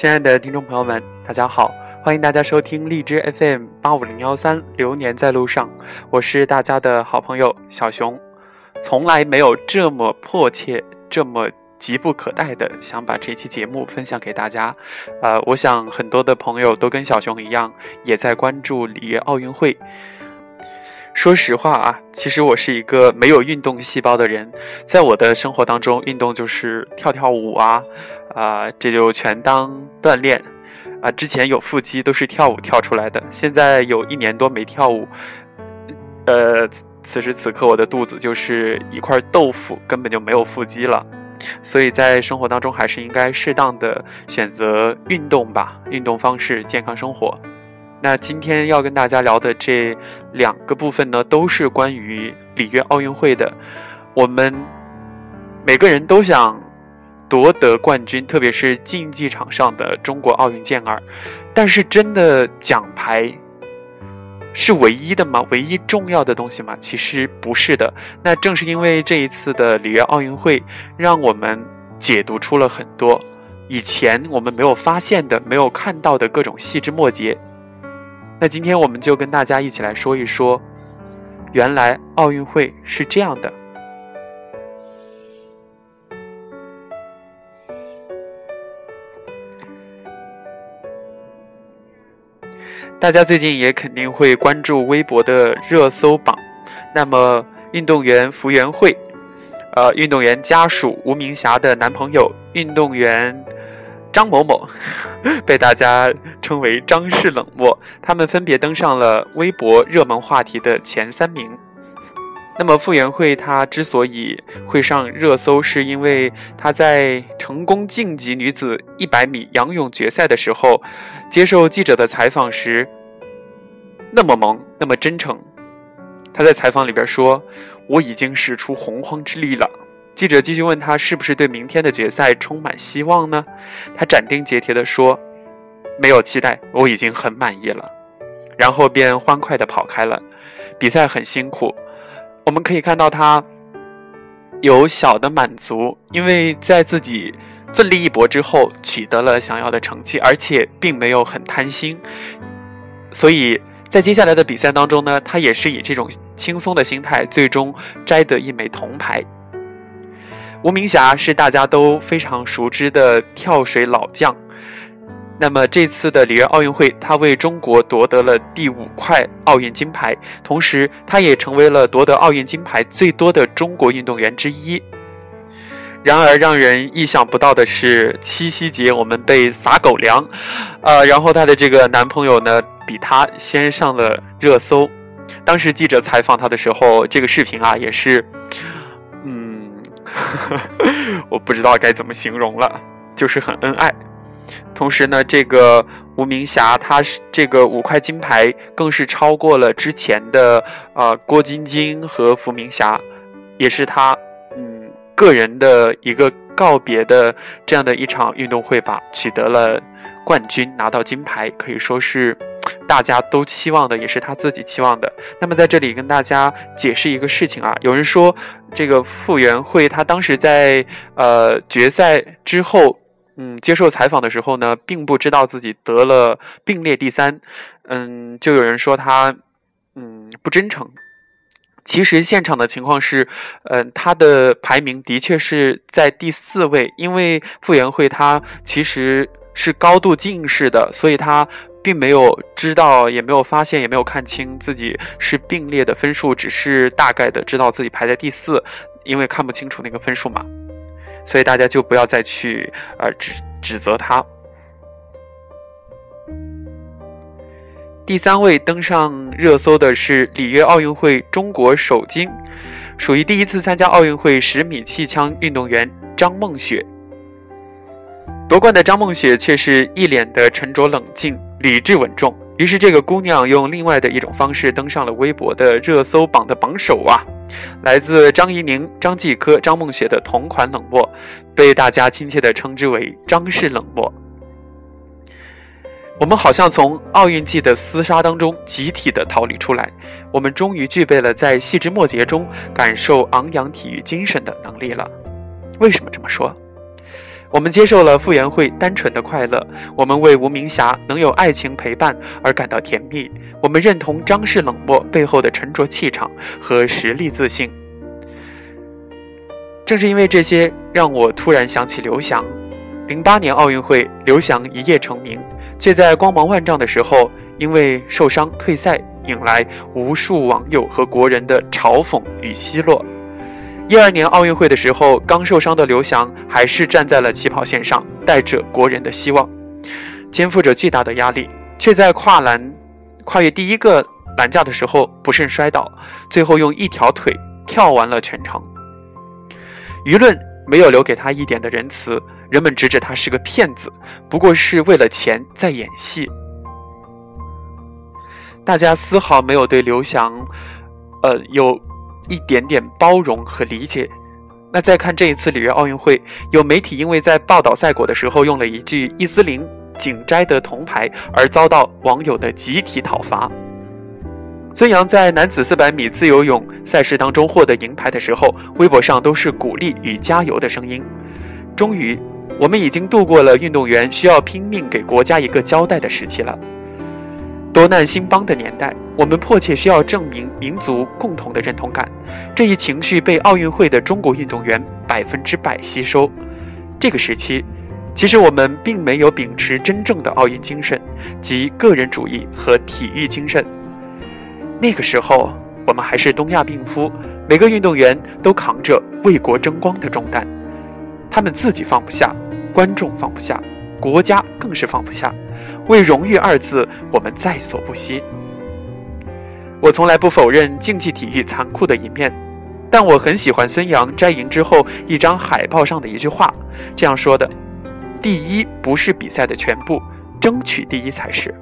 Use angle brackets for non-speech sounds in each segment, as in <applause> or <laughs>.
亲爱的听众朋友们，大家好！欢迎大家收听荔枝 FM 八五零幺三《流年在路上》，我是大家的好朋友小熊。从来没有这么迫切、这么急不可待的想把这期节目分享给大家。呃，我想很多的朋友都跟小熊一样，也在关注里约奥运会。说实话啊，其实我是一个没有运动细胞的人，在我的生活当中，运动就是跳跳舞啊，啊，这就全当锻炼，啊，之前有腹肌都是跳舞跳出来的，现在有一年多没跳舞，呃，此时此刻我的肚子就是一块豆腐，根本就没有腹肌了，所以在生活当中还是应该适当的选择运动吧，运动方式，健康生活。那今天要跟大家聊的这两个部分呢，都是关于里约奥运会的。我们每个人都想夺得冠军，特别是竞技场上的中国奥运健儿。但是，真的奖牌是唯一的吗？唯一重要的东西吗？其实不是的。那正是因为这一次的里约奥运会，让我们解读出了很多以前我们没有发现的、没有看到的各种细枝末节。那今天我们就跟大家一起来说一说，原来奥运会是这样的。大家最近也肯定会关注微博的热搜榜。那么，运动员福原慧，呃，运动员家属吴明霞的男朋友，运动员。张某某 <laughs> 被大家称为“张氏冷漠”，他们分别登上了微博热门话题的前三名。那么傅园慧她之所以会上热搜，是因为她在成功晋级女子一百米仰泳决赛的时候，接受记者的采访时那么萌，那么真诚。她在采访里边说：“我已经使出洪荒之力了。”记者继续问他是不是对明天的决赛充满希望呢？他斩钉截铁地说：“没有期待，我已经很满意了。”然后便欢快地跑开了。比赛很辛苦，我们可以看到他有小的满足，因为在自己奋力一搏之后取得了想要的成绩，而且并没有很贪心。所以在接下来的比赛当中呢，他也是以这种轻松的心态，最终摘得一枚铜牌。吴明霞是大家都非常熟知的跳水老将，那么这次的里约奥运会，她为中国夺得了第五块奥运金牌，同时她也成为了夺得奥运金牌最多的中国运动员之一。然而，让人意想不到的是，七夕节我们被撒狗粮，呃，然后她的这个男朋友呢，比她先上了热搜。当时记者采访她的时候，这个视频啊，也是。<laughs> 我不知道该怎么形容了，就是很恩爱。同时呢，这个吴明霞，她是这个五块金牌，更是超过了之前的呃郭晶晶和伏明霞，也是她嗯个人的一个告别的这样的一场运动会吧，取得了冠军，拿到金牌，可以说是。大家都期望的，也是他自己期望的。那么在这里跟大家解释一个事情啊，有人说这个傅园慧她当时在呃决赛之后，嗯，接受采访的时候呢，并不知道自己得了并列第三，嗯，就有人说她嗯不真诚。其实现场的情况是，嗯，她的排名的确是在第四位，因为傅园慧她其实是高度近视的，所以他。并没有知道，也没有发现，也没有看清自己是并列的分数，只是大概的知道自己排在第四，因为看不清楚那个分数嘛，所以大家就不要再去呃指指责他。第三位登上热搜的是里约奥运会中国首金，属于第一次参加奥运会十米气枪运动员张梦雪。夺冠的张梦雪却是一脸的沉着冷静。理智稳重，于是这个姑娘用另外的一种方式登上了微博的热搜榜的榜首啊！来自张怡宁、张继科、张梦雪的同款冷漠，被大家亲切地称之为“张氏冷漠”。我们好像从奥运季的厮杀当中集体的逃离出来，我们终于具备了在细枝末节中感受昂扬体育精神的能力了。为什么这么说？我们接受了傅园慧单纯的快乐，我们为吴明霞能有爱情陪伴而感到甜蜜，我们认同张氏冷漠背后的沉着气场和实力自信。正是因为这些，让我突然想起刘翔。零八年奥运会，刘翔一夜成名，却在光芒万丈的时候因为受伤退赛，引来无数网友和国人的嘲讽与奚落。一二年奥运会的时候，刚受伤的刘翔还是站在了起跑线上，带着国人的希望，肩负着巨大的压力，却在跨栏跨越第一个栏架的时候不慎摔倒，最后用一条腿跳完了全程。舆论没有留给他一点的仁慈，人们直指他是个骗子，不过是为了钱在演戏。大家丝毫没有对刘翔，呃，有一点点包容和理解。那再看这一次里约奥运会，有媒体因为在报道赛果的时候用了一句伊斯林紧摘的铜牌，而遭到网友的集体讨伐。孙杨在男子400米自由泳赛事当中获得银牌的时候，微博上都是鼓励与加油的声音。终于，我们已经度过了运动员需要拼命给国家一个交代的时期了。多难兴邦的年代，我们迫切需要证明民族共同的认同感。这一情绪被奥运会的中国运动员百分之百吸收。这个时期，其实我们并没有秉持真正的奥运精神，即个人主义和体育精神。那个时候，我们还是东亚病夫，每个运动员都扛着为国争光的重担，他们自己放不下，观众放不下，国家更是放不下。为荣誉二字，我们在所不惜。我从来不否认竞技体育残酷的一面，但我很喜欢孙杨摘银之后一张海报上的一句话，这样说的：“第一不是比赛的全部，争取第一才是。”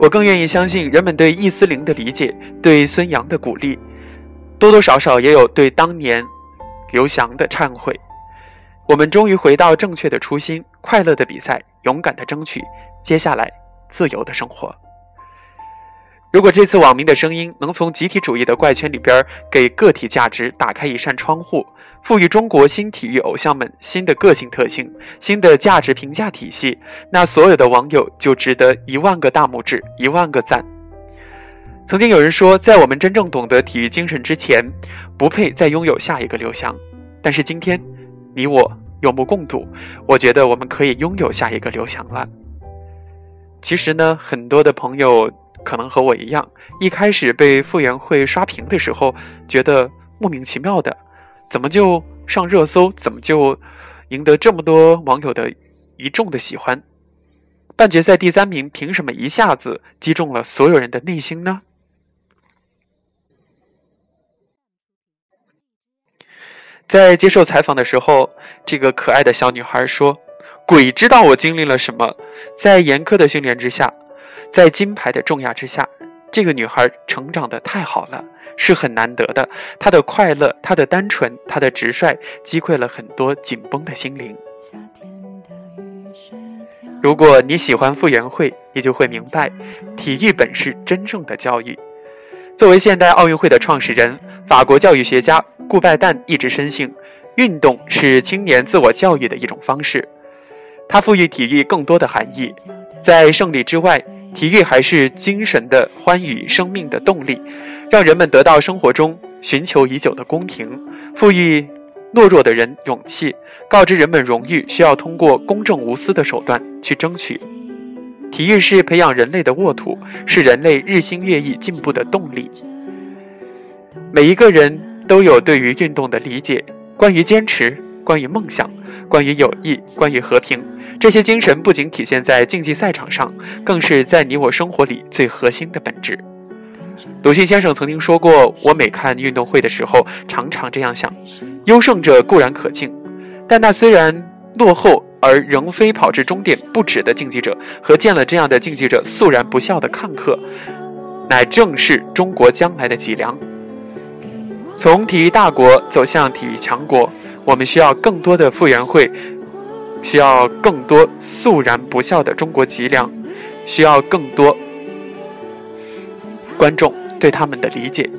我更愿意相信，人们对易思玲的理解，对孙杨的鼓励，多多少少也有对当年刘翔的忏悔。我们终于回到正确的初心，快乐的比赛，勇敢的争取，接下来自由的生活。如果这次网民的声音能从集体主义的怪圈里边给个体价值打开一扇窗户。赋予中国新体育偶像们新的个性特性、新的价值评价体系，那所有的网友就值得一万个大拇指、一万个赞。曾经有人说，在我们真正懂得体育精神之前，不配再拥有下一个刘翔。但是今天，你我有目共睹，我觉得我们可以拥有下一个刘翔了。其实呢，很多的朋友可能和我一样，一开始被傅园慧刷屏的时候，觉得莫名其妙的。怎么就上热搜？怎么就赢得这么多网友的一众的喜欢？半决赛第三名，凭什么一下子击中了所有人的内心呢？在接受采访的时候，这个可爱的小女孩说：“鬼知道我经历了什么，在严苛的训练之下，在金牌的重压之下，这个女孩成长的太好了。”是很难得的，她的快乐，她的单纯，她的直率，击溃了很多紧绷的心灵。如果你喜欢傅园慧，你就会明白，体育本是真正的教育。作为现代奥运会的创始人，法国教育学家顾拜旦一直深信，运动是青年自我教育的一种方式。他赋予体育更多的含义，在胜利之外，体育还是精神的欢愉、生命的动力。让人们得到生活中寻求已久的公平，赋予懦弱的人勇气，告知人们荣誉需要通过公正无私的手段去争取。体育是培养人类的沃土，是人类日新月异进步的动力。每一个人都有对于运动的理解，关于坚持，关于梦想，关于友谊，关于和平。这些精神不仅体现在竞技赛场上，更是在你我生活里最核心的本质。鲁迅先生曾经说过：“我每看运动会的时候，常常这样想：优胜者固然可敬，但那虽然落后而仍飞跑至终点不止的竞技者，和见了这样的竞技者肃然不笑的看客，乃正是中国将来的脊梁。从体育大国走向体育强国，我们需要更多的傅园慧，需要更多肃然不笑的中国脊梁，需要更多。”观众对他们的理解。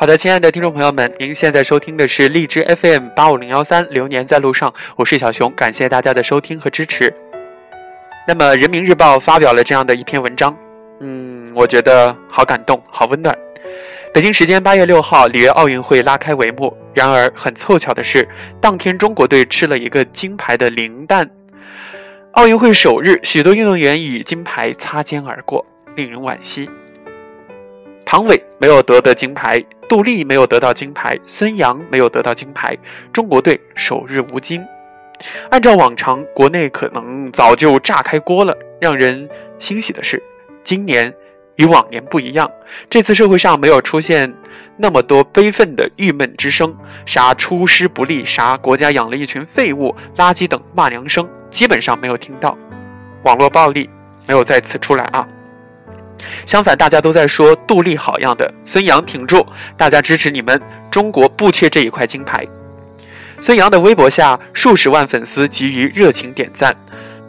好的，亲爱的听众朋友们，您现在收听的是荔枝 FM 八五零幺三《流年在路上》，我是小熊，感谢大家的收听和支持。那么，《人民日报》发表了这样的一篇文章，嗯，我觉得好感动，好温暖。北京时间八月六号，里约奥运会拉开帷幕。然而，很凑巧的是，当天中国队吃了一个金牌的零蛋。奥运会首日，许多运动员与金牌擦肩而过，令人惋惜。唐伟没有得金牌，杜丽没有得到金牌，孙杨没有得到金牌，中国队首日无金。按照往常，国内可能早就炸开锅了。让人欣喜的是，今年与往年不一样，这次社会上没有出现那么多悲愤的郁闷之声，啥出师不利，啥国家养了一群废物、垃圾等骂娘声，基本上没有听到。网络暴力没有再次出来啊。相反，大家都在说杜丽好样的，孙杨挺住，大家支持你们，中国不缺这一块金牌。孙杨的微博下数十万粉丝给予热情点赞，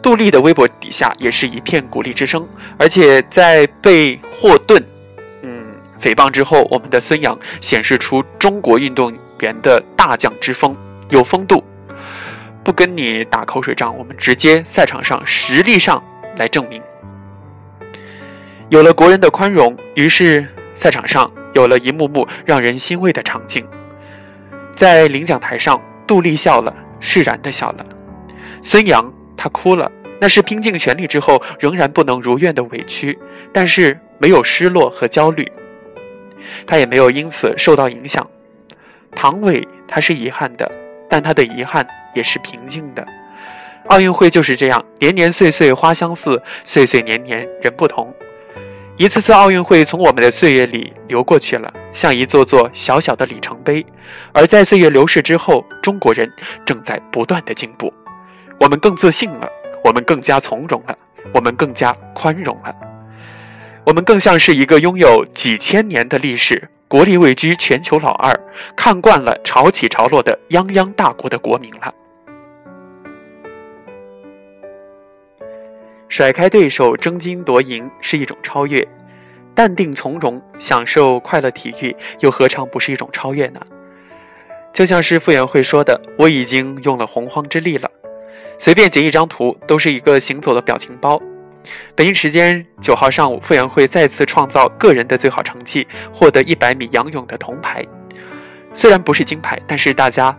杜丽的微博底下也是一片鼓励之声。而且在被霍顿，嗯，诽谤之后，我们的孙杨显示出中国运动员的大将之风，有风度，不跟你打口水仗，我们直接赛场上实力上来证明。有了国人的宽容，于是赛场上有了一幕幕让人欣慰的场景。在领奖台上，杜丽笑了，释然的笑了。孙杨他哭了，那是拼尽全力之后仍然不能如愿的委屈，但是没有失落和焦虑，他也没有因此受到影响。唐伟他是遗憾的，但他的遗憾也是平静的。奥运会就是这样，年年岁岁花相似，岁岁年年人不同。一次次奥运会从我们的岁月里流过去了，像一座座小小的里程碑。而在岁月流逝之后，中国人正在不断的进步，我们更自信了，我们更加从容了，我们更加宽容了，我们更像是一个拥有几千年的历史、国力位居全球老二、看惯了潮起潮落的泱泱大国的国民了。甩开对手，争金夺银是一种超越；淡定从容，享受快乐体育，又何尝不是一种超越呢？就像是傅园慧说的：“我已经用了洪荒之力了。”随便截一张图，都是一个行走的表情包。北京时间九号上午，傅园慧再次创造个人的最好成绩，获得一百米仰泳的铜牌。虽然不是金牌，但是大家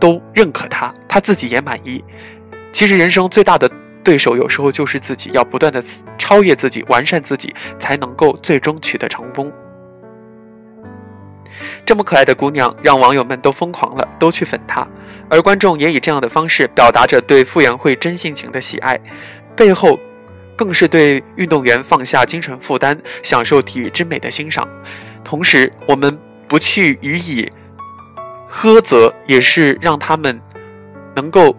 都认可他，他自己也满意。其实人生最大的。对手有时候就是自己，要不断的超越自己、完善自己，才能够最终取得成功。这么可爱的姑娘，让网友们都疯狂了，都去粉她，而观众也以这样的方式表达着对傅园慧真性情的喜爱，背后更是对运动员放下精神负担、享受体育之美的欣赏。同时，我们不去予以苛责，也是让他们能够。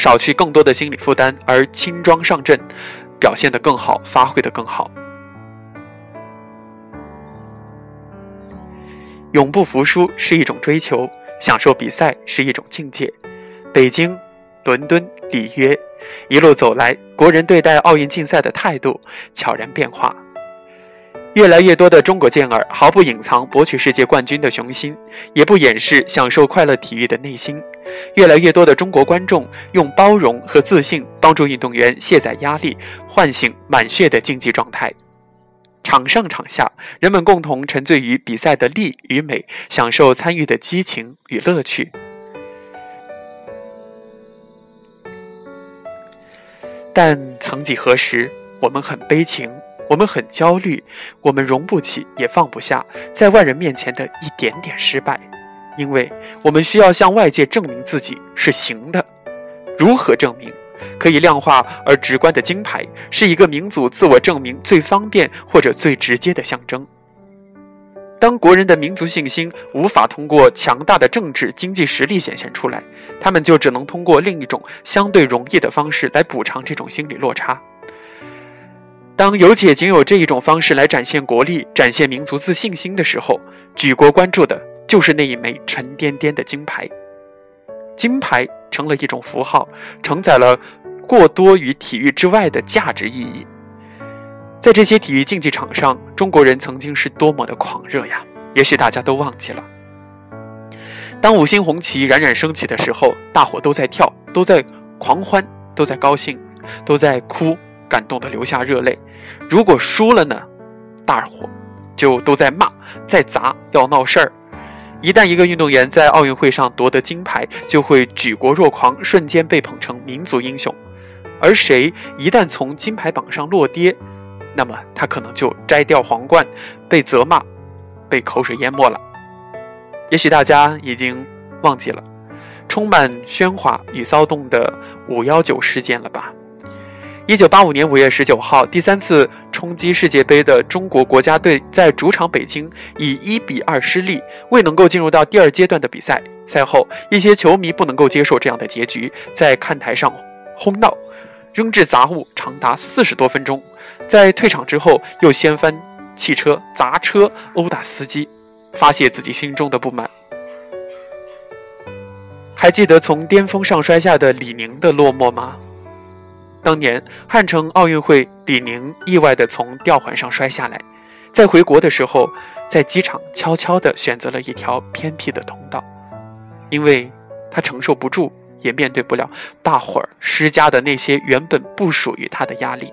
少去更多的心理负担，而轻装上阵，表现得更好，发挥得更好。永不服输是一种追求，享受比赛是一种境界。北京、伦敦、里约，一路走来，国人对待奥运竞赛的态度悄然变化。越来越多的中国健儿毫不隐藏博取世界冠军的雄心，也不掩饰享受快乐体育的内心。越来越多的中国观众用包容和自信帮助运动员卸载压力，唤醒满血的竞技状态。场上场下，人们共同沉醉于比赛的力与美，享受参与的激情与乐趣。但曾几何时，我们很悲情。我们很焦虑，我们容不起也放不下在外人面前的一点点失败，因为我们需要向外界证明自己是行的。如何证明？可以量化而直观的金牌，是一个民族自我证明最方便或者最直接的象征。当国人的民族信心无法通过强大的政治经济实力显现出来，他们就只能通过另一种相对容易的方式来补偿这种心理落差。当有且仅有这一种方式来展现国力、展现民族自信心的时候，举国关注的就是那一枚沉甸甸的金牌。金牌成了一种符号，承载了过多于体育之外的价值意义。在这些体育竞技场上，中国人曾经是多么的狂热呀！也许大家都忘记了。当五星红旗冉冉升起的时候，大伙都在跳，都在狂欢，都在高兴，都在哭，感动的流下热泪。如果输了呢？大伙就都在骂，在砸，要闹事儿。一旦一个运动员在奥运会上夺得金牌，就会举国若狂，瞬间被捧成民族英雄。而谁一旦从金牌榜上落跌，那么他可能就摘掉皇冠，被责骂，被口水淹没了。也许大家已经忘记了充满喧哗与骚动的五幺九事件了吧？一九八五年五月十九号，第三次冲击世界杯的中国国家队在主场北京以一比二失利，未能够进入到第二阶段的比赛。赛后，一些球迷不能够接受这样的结局，在看台上哄闹，扔掷杂物长达四十多分钟。在退场之后，又掀翻汽车、砸车、殴打司机，发泄自己心中的不满。还记得从巅峰上摔下的李宁的落寞吗？当年汉城奥运会，李宁意外地从吊环上摔下来，在回国的时候，在机场悄悄地选择了一条偏僻的通道，因为他承受不住，也面对不了大伙儿施加的那些原本不属于他的压力。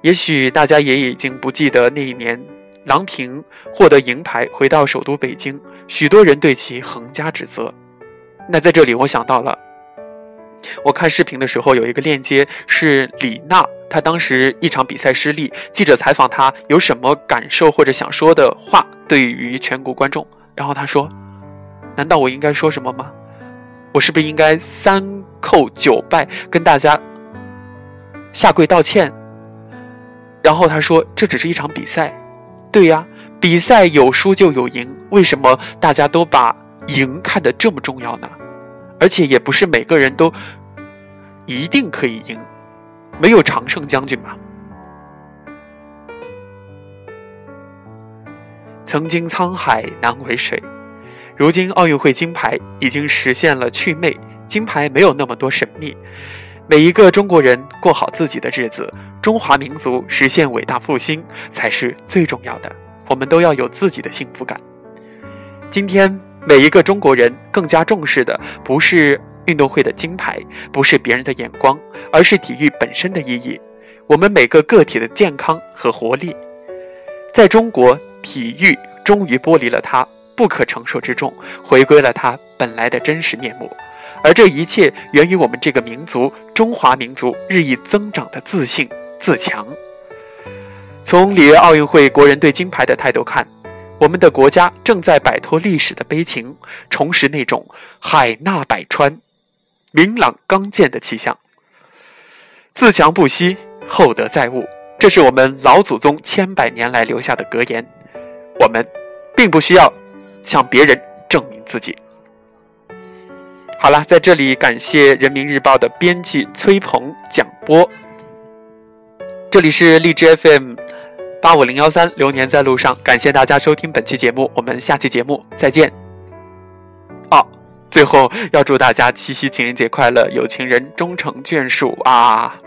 也许大家也已经不记得那一年，郎平获得银牌回到首都北京，许多人对其横加指责。那在这里，我想到了。我看视频的时候，有一个链接是李娜，她当时一场比赛失利，记者采访她有什么感受或者想说的话，对于全国观众。然后她说：“难道我应该说什么吗？我是不是应该三叩九拜跟大家下跪道歉？”然后她说：“这只是一场比赛，对呀，比赛有输就有赢，为什么大家都把赢看得这么重要呢？”而且也不是每个人都一定可以赢，没有常胜将军嘛。曾经沧海难为水，如今奥运会金牌已经实现了祛魅，金牌没有那么多神秘。每一个中国人过好自己的日子，中华民族实现伟大复兴才是最重要的。我们都要有自己的幸福感。今天。每一个中国人更加重视的不是运动会的金牌，不是别人的眼光，而是体育本身的意义。我们每个个体的健康和活力，在中国，体育终于剥离了它不可承受之重，回归了它本来的真实面目。而这一切源于我们这个民族——中华民族日益增长的自信自强。从里约奥运会国人对金牌的态度看。我们的国家正在摆脱历史的悲情，重拾那种海纳百川、明朗刚健的气象。自强不息，厚德载物，这是我们老祖宗千百年来留下的格言。我们并不需要向别人证明自己。好了，在这里感谢人民日报的编辑崔鹏讲播。这里是荔枝 FM。八五零幺三，流年在路上。感谢大家收听本期节目，我们下期节目再见。最后要祝大家七夕情人节快乐，有情人终成眷属啊！